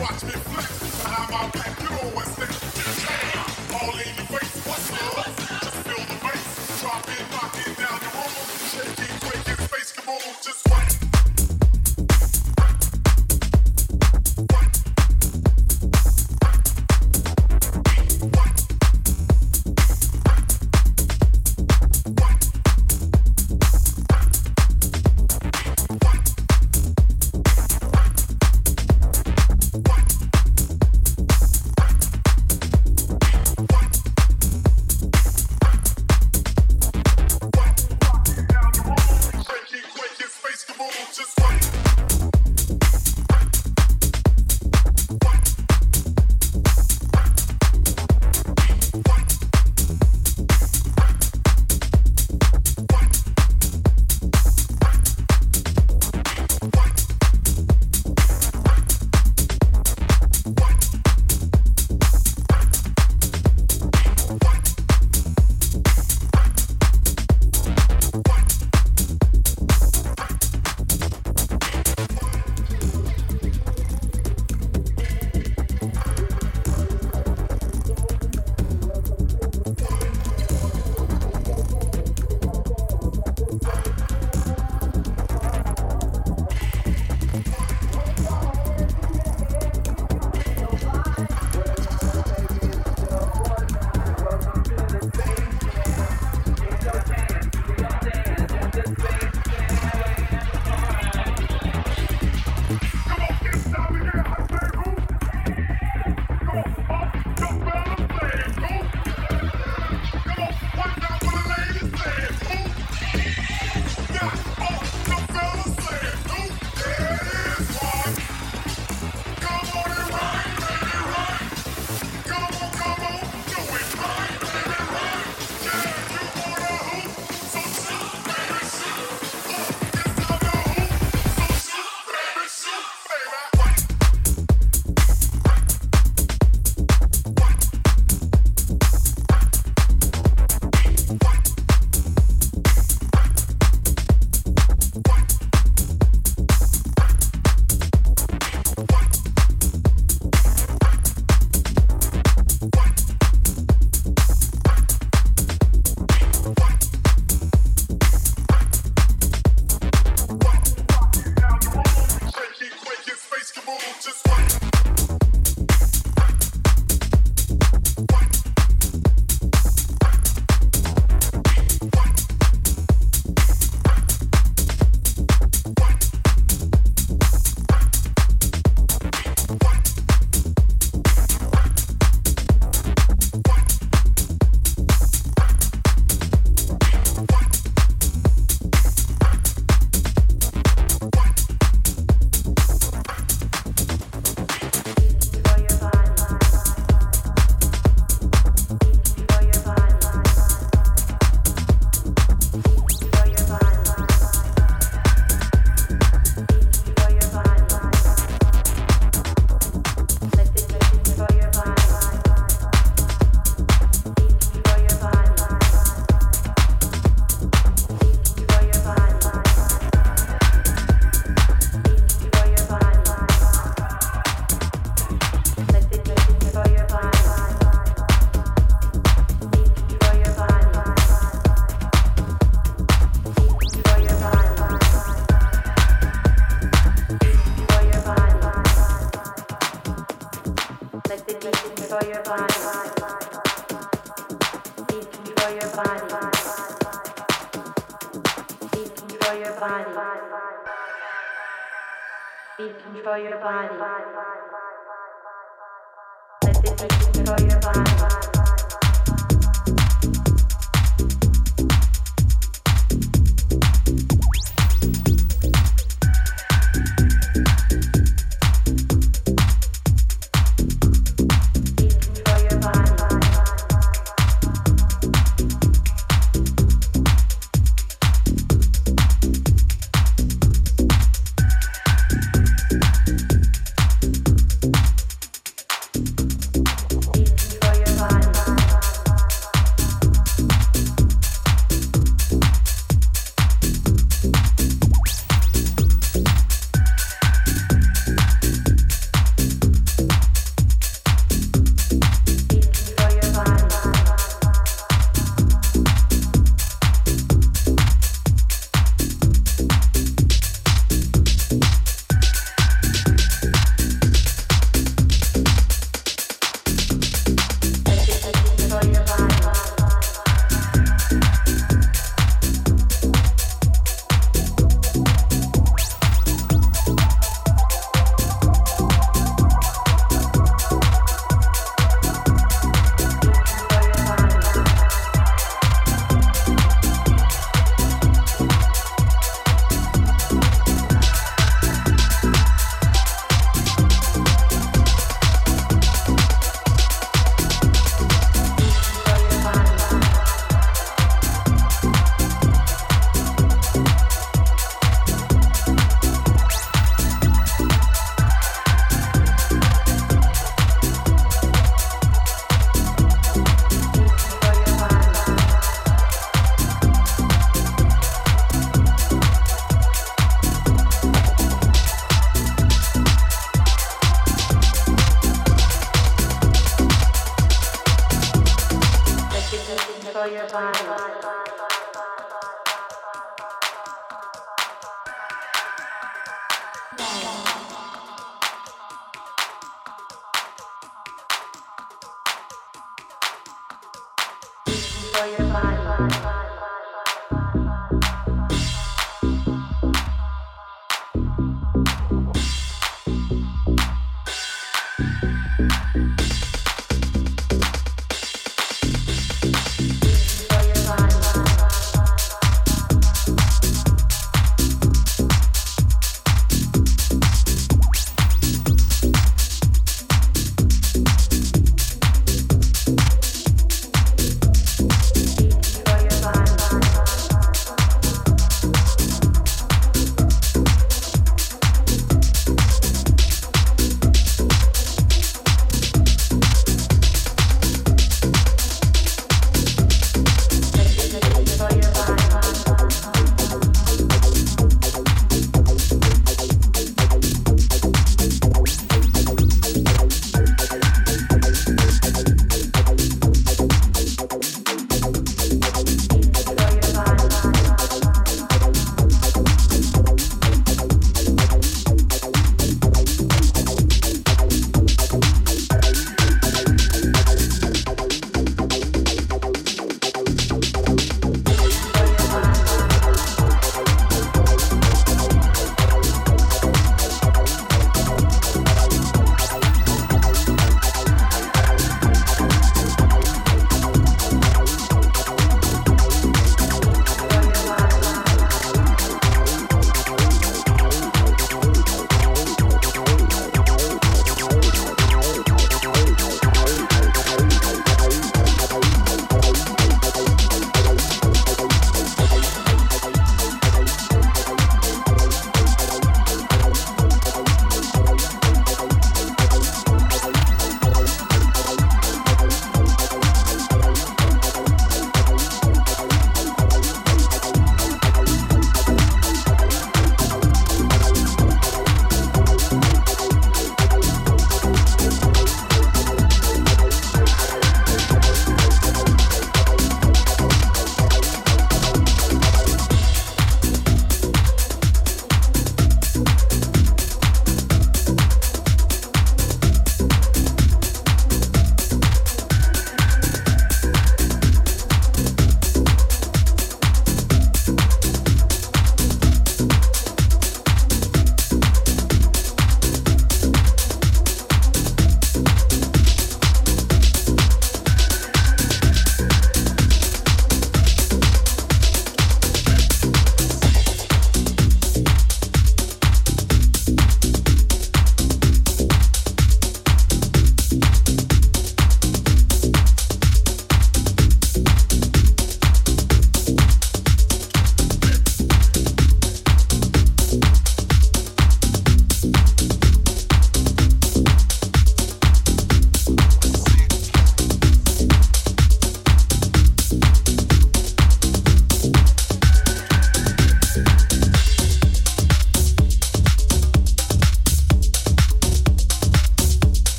watch me flex. Behind my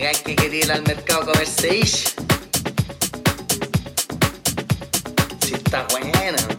digan que quería ir al mercado a comerse ish. Si está buena.